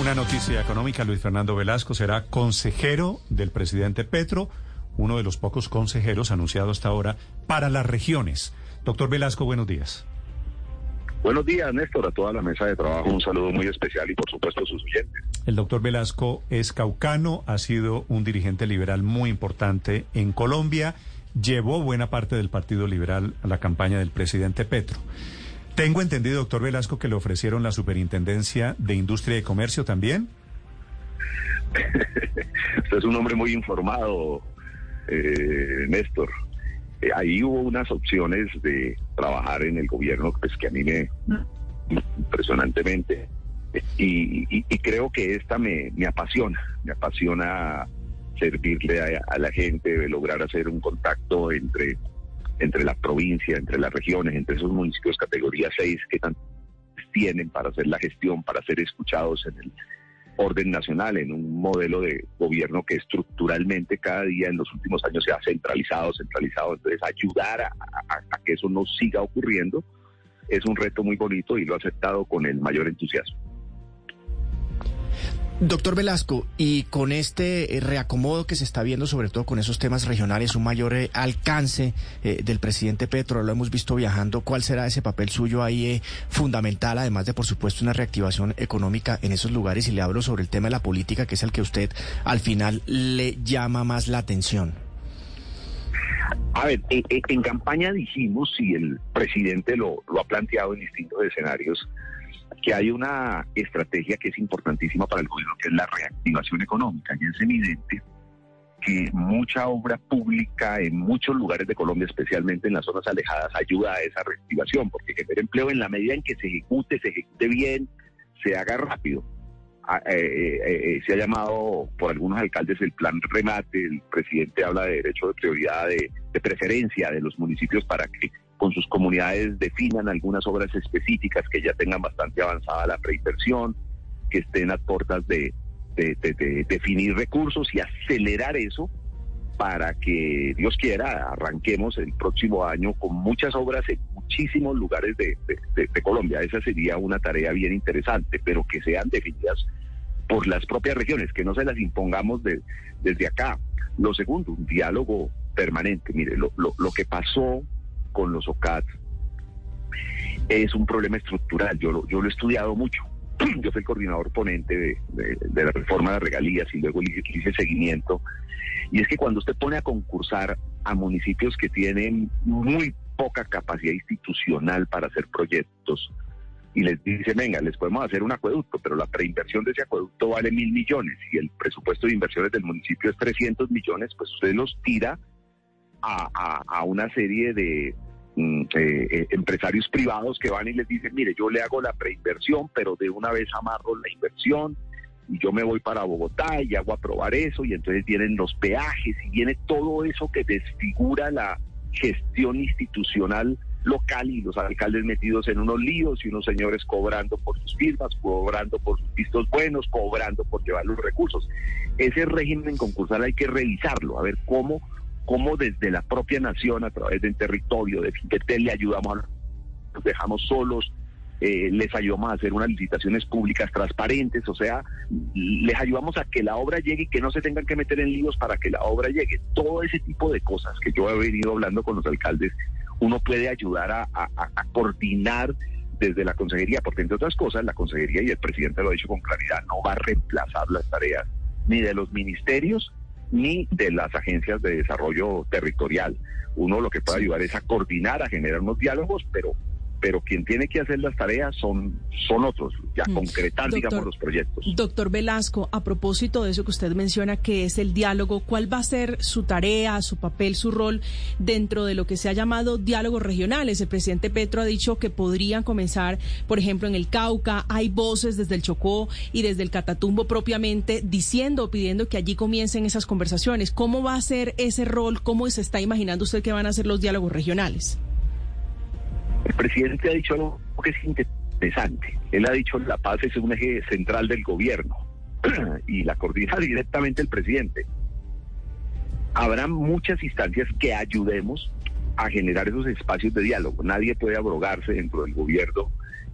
Una noticia económica, Luis Fernando Velasco será consejero del presidente Petro, uno de los pocos consejeros anunciados hasta ahora para las regiones. Doctor Velasco, buenos días. Buenos días, Néstor, a toda la mesa de trabajo. Un saludo muy especial y, por supuesto, a sus oyentes. El doctor Velasco es caucano, ha sido un dirigente liberal muy importante en Colombia, llevó buena parte del Partido Liberal a la campaña del presidente Petro. Tengo entendido, doctor Velasco, que le ofrecieron la superintendencia de Industria y Comercio también. Usted es un hombre muy informado, eh, Néstor. Eh, ahí hubo unas opciones de trabajar en el gobierno pues, que a mí me impresionantemente. Y, creo que esta me, apasiona, me apasiona servirle a, a la gente, lograr hacer un contacto entre entre la provincia, entre las regiones, entre esos municipios categoría 6 que tienen para hacer la gestión, para ser escuchados en el orden nacional, en un modelo de gobierno que estructuralmente cada día en los últimos años se ha centralizado, centralizado. Entonces, ayudar a, a que eso no siga ocurriendo es un reto muy bonito y lo ha aceptado con el mayor entusiasmo. Doctor Velasco, y con este eh, reacomodo que se está viendo, sobre todo con esos temas regionales, un mayor eh, alcance eh, del presidente Petro, lo hemos visto viajando, ¿cuál será ese papel suyo ahí fundamental, además de, por supuesto, una reactivación económica en esos lugares? Y le hablo sobre el tema de la política, que es el que usted al final le llama más la atención. A ver, en, campaña dijimos, y el presidente lo, lo ha planteado en distintos escenarios, que hay una estrategia que es importantísima para el gobierno, que es la reactivación económica. Y es evidente que mucha obra pública en muchos lugares de Colombia, especialmente en las zonas alejadas, ayuda a esa reactivación, porque genera empleo en la medida en que se ejecute, se ejecute bien, se haga rápido. Ah, eh, eh, eh, se ha llamado por algunos alcaldes el plan remate, el presidente habla de derecho de prioridad, de, de preferencia de los municipios para que con sus comunidades definan algunas obras específicas que ya tengan bastante avanzada la preinversión, que estén a puertas de, definir recursos y acelerar eso para que Dios quiera arranquemos el próximo año con muchas obras en muchísimos lugares de, Colombia. Esa sería una tarea bien interesante, pero que sean definidas por las propias regiones, que no se las impongamos desde acá. Lo segundo, un diálogo permanente. Mire, lo, lo, lo que pasó con los OCAT es un problema estructural. Yo lo, yo lo he estudiado mucho. Yo soy coordinador ponente de, la reforma de regalías y luego hice seguimiento. Y es que cuando usted pone a concursar a municipios que tienen muy poca capacidad institucional para hacer proyectos y les dice, venga, les podemos hacer un acueducto, pero la preinversión de ese acueducto vale mil millones y el presupuesto de inversiones del municipio es 300 millones, pues usted los tira a una serie de, Mm, eh, eh, empresarios privados que van y les dicen, mire, yo le hago la preinversión, pero de una vez amarro la inversión y yo me voy para Bogotá y hago aprobar eso y entonces vienen los peajes y viene todo eso que desfigura la gestión institucional local y los alcaldes metidos en unos líos y unos señores cobrando por sus firmas, cobrando por sus vistos buenos, cobrando por llevar los recursos. Ese régimen concursal hay que revisarlo, a ver cómo cómo desde la propia nación, a través del territorio, de Finquetel, le ayudamos a los dejamos solos, eh, les ayudamos a hacer unas licitaciones públicas transparentes, o sea, les ayudamos a que la obra llegue y que no se tengan que meter en líos para que la obra llegue. Todo ese tipo de cosas que yo he venido hablando con los alcaldes, uno puede ayudar a, a coordinar desde la consejería, porque entre otras cosas, la consejería y el presidente lo ha dicho con claridad, no va a reemplazar las tareas ni de los ministerios ni de las agencias de desarrollo territorial. Uno lo que puede ayudar es a coordinar, a generar unos diálogos, pero pero quien tiene que hacer las tareas son, son otros, ya mm. concretar, digamos, los proyectos. Doctor Velasco, a propósito de eso que usted menciona, que es el diálogo, ¿cuál va a ser su tarea, su papel, su rol dentro de lo que se ha llamado diálogos regionales? El presidente Petro ha dicho que podrían comenzar, por ejemplo, en el Cauca, hay voces desde el Chocó y desde el Catatumbo propiamente diciendo o pidiendo que allí comiencen esas conversaciones. ¿Cómo va a ser ese rol? ¿Cómo se está imaginando usted que van a ser los diálogos regionales? El presidente ha dicho algo que es interesante. Él ha dicho la paz es un eje central del gobierno y la coordina directamente el presidente. Habrá muchas instancias que ayudemos a generar esos espacios de diálogo. Nadie puede abrogarse dentro del gobierno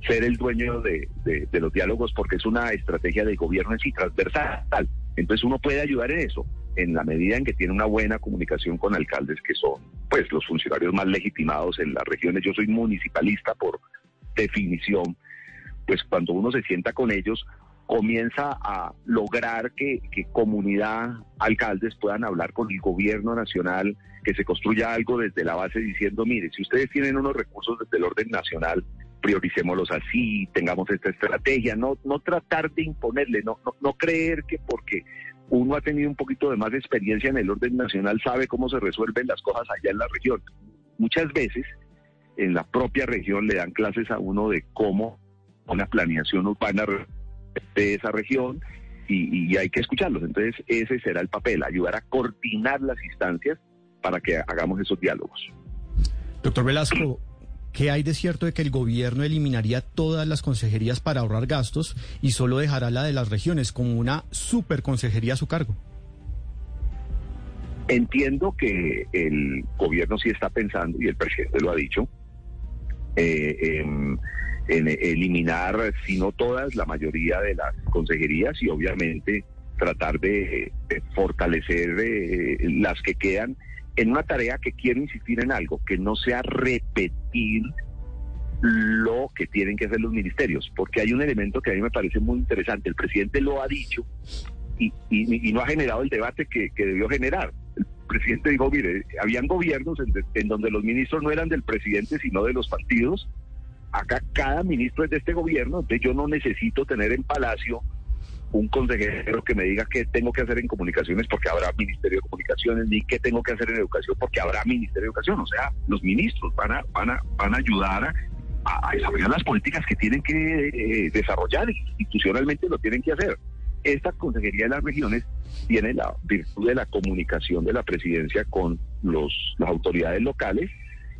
ser el dueño de, los diálogos porque es una estrategia de gobierno en sí transversal. Entonces uno puede ayudar en eso, en la medida en que tiene una buena comunicación con alcaldes que son pues los funcionarios más legitimados en las regiones. Yo soy municipalista por definición, pues cuando uno se sienta con ellos, comienza a lograr que, comunidad, alcaldes puedan hablar con el gobierno nacional, que se construya algo desde la base diciendo, mire, si ustedes tienen unos recursos desde el orden nacional, prioricémoslos así, tengamos esta estrategia, no, no tratar de imponerle, no, no, no creer que porque uno ha tenido un poquito de más experiencia en el orden nacional sabe cómo se resuelven las cosas allá en la región. Muchas veces en la propia región le dan clases a uno de cómo una planeación urbana de esa región y, hay que escucharlos. Entonces ese será el papel, ayudar a coordinar las instancias para que hagamos esos diálogos. Doctor Velasco, ¿qué hay de cierto de que el gobierno eliminaría todas las consejerías para ahorrar gastos y solo dejará la de las regiones como una superconsejería a su cargo? Entiendo que el gobierno sí está pensando, y el presidente lo ha dicho, eh, en eliminar, si no todas, la mayoría de las consejerías y obviamente tratar de, fortalecer eh, las que quedan en una tarea que quiero insistir en algo, que no sea repetir lo que tienen que hacer los ministerios, porque hay un elemento que a mí me parece muy interesante. El presidente lo ha dicho y, no ha generado el debate que, debió generar. El presidente dijo, mire, habían gobiernos en, en donde los ministros no eran del presidente, sino de los partidos, acá cada ministro es de este gobierno, entonces yo no necesito tener en Palacio un consejero que me diga qué tengo que hacer en comunicaciones porque habrá Ministerio de Comunicaciones, ni qué tengo que hacer en educación porque habrá Ministerio de Educación. O sea, los ministros van a, van a, van a ayudar a, desarrollar las políticas que tienen que eh, desarrollar, institucionalmente lo tienen que hacer. Esta Consejería de las Regiones tiene la virtud de la comunicación de la presidencia con los, las autoridades locales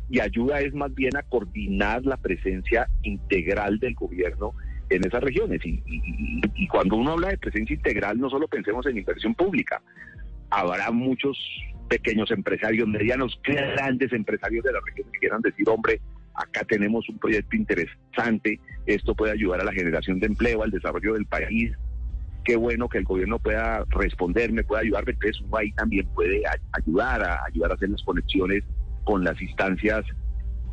y ayuda es más bien a coordinar la presencia integral del gobierno en esas regiones. Y, cuando uno habla de presencia integral, no solo pensemos en inversión pública, habrá muchos pequeños empresarios, medianos, grandes empresarios de la región que quieran decir, hombre, acá tenemos un proyecto interesante, esto puede ayudar a la generación de empleo, al desarrollo del país. Qué bueno que el gobierno pueda responderme, pueda ayudarme, entonces uno ahí también puede ayudar a ayudar a hacer las conexiones con las instancias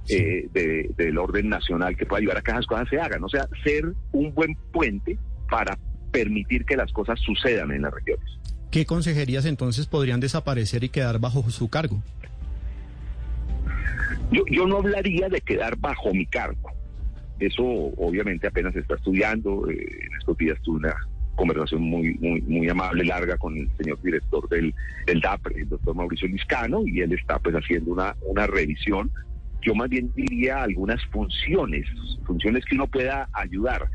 eh, del orden nacional que pueda ayudar a que esas cosas se hagan. O sea, ser un buen puente para permitir que las cosas sucedan en las regiones. ¿Qué consejerías entonces podrían desaparecer y quedar bajo su cargo? Yo, yo no hablaría de quedar bajo mi cargo. Eso obviamente apenas se está estudiando. Eh, en estos días tuve una conversación muy, muy, muy amable, larga con el señor director del, del DAPRE, el doctor Mauricio Liscano, y él está pues haciendo una, una revisión. Yo más bien diría algunas funciones, funciones que uno pueda ayudar.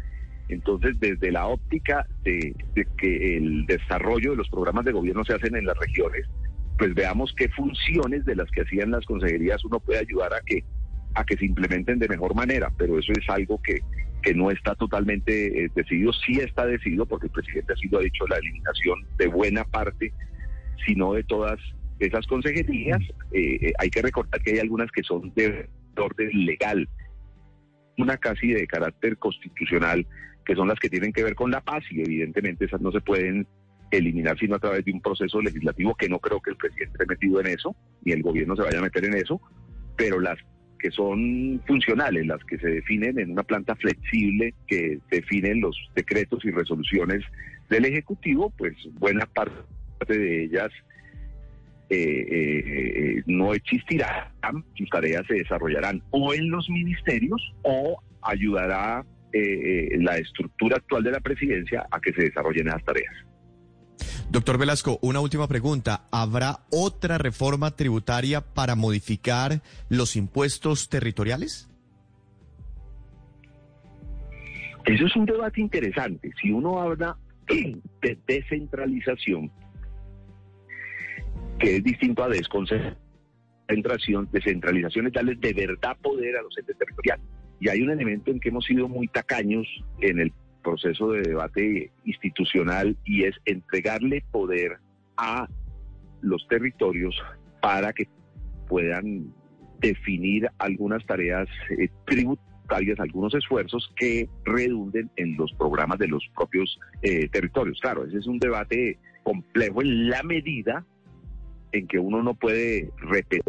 Entonces, desde la óptica de, que el desarrollo de los programas de gobierno se hacen en las regiones, pues veamos qué funciones de las que hacían las consejerías uno puede ayudar a que a que se implementen de mejor manera, pero eso es algo que, que no está totalmente eh, decidido, sí está decidido porque el presidente ha sido ha dicho la eliminación de buena parte, sino de todas esas consejerías. Eh, eh, hay que recordar que hay algunas que son de orden legal, una casi de carácter constitucional, que son las que tienen que ver con la paz y evidentemente esas no se pueden eliminar sino a través de un proceso legislativo que no creo que el presidente esté metido en eso, ni el gobierno se vaya a meter en eso, pero las que son funcionales, las que se definen en una planta flexible que definen los decretos y resoluciones del Ejecutivo, pues buena parte de ellas eh, eh, no existirán, sus tareas se desarrollarán o en los ministerios o ayudará eh, la estructura actual de la presidencia a que se desarrollen esas tareas. Doctor Velasco, una última pregunta. ¿Habrá otra reforma tributaria para modificar los impuestos territoriales? Eso es un debate interesante. Si uno habla de descentralización, que es distinto a desconcentración, descentralización es darles de verdad poder a los entes territoriales. Y hay un elemento en que hemos sido muy tacaños en el proceso de debate institucional y es entregarle poder a los territorios para que puedan definir algunas tareas eh, tributarias algunos esfuerzos que redunden en los programas de los propios eh, territorios. Claro, ese es un debate complejo en la medida en que uno no puede repetir.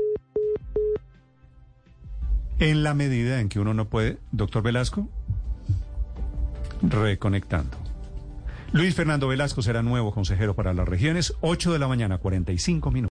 En la medida en que uno no puede, doctor Velasco, reconectando. Luis Fernando Velasco será nuevo consejero para las regiones, 8 de la mañana, 45 minutos.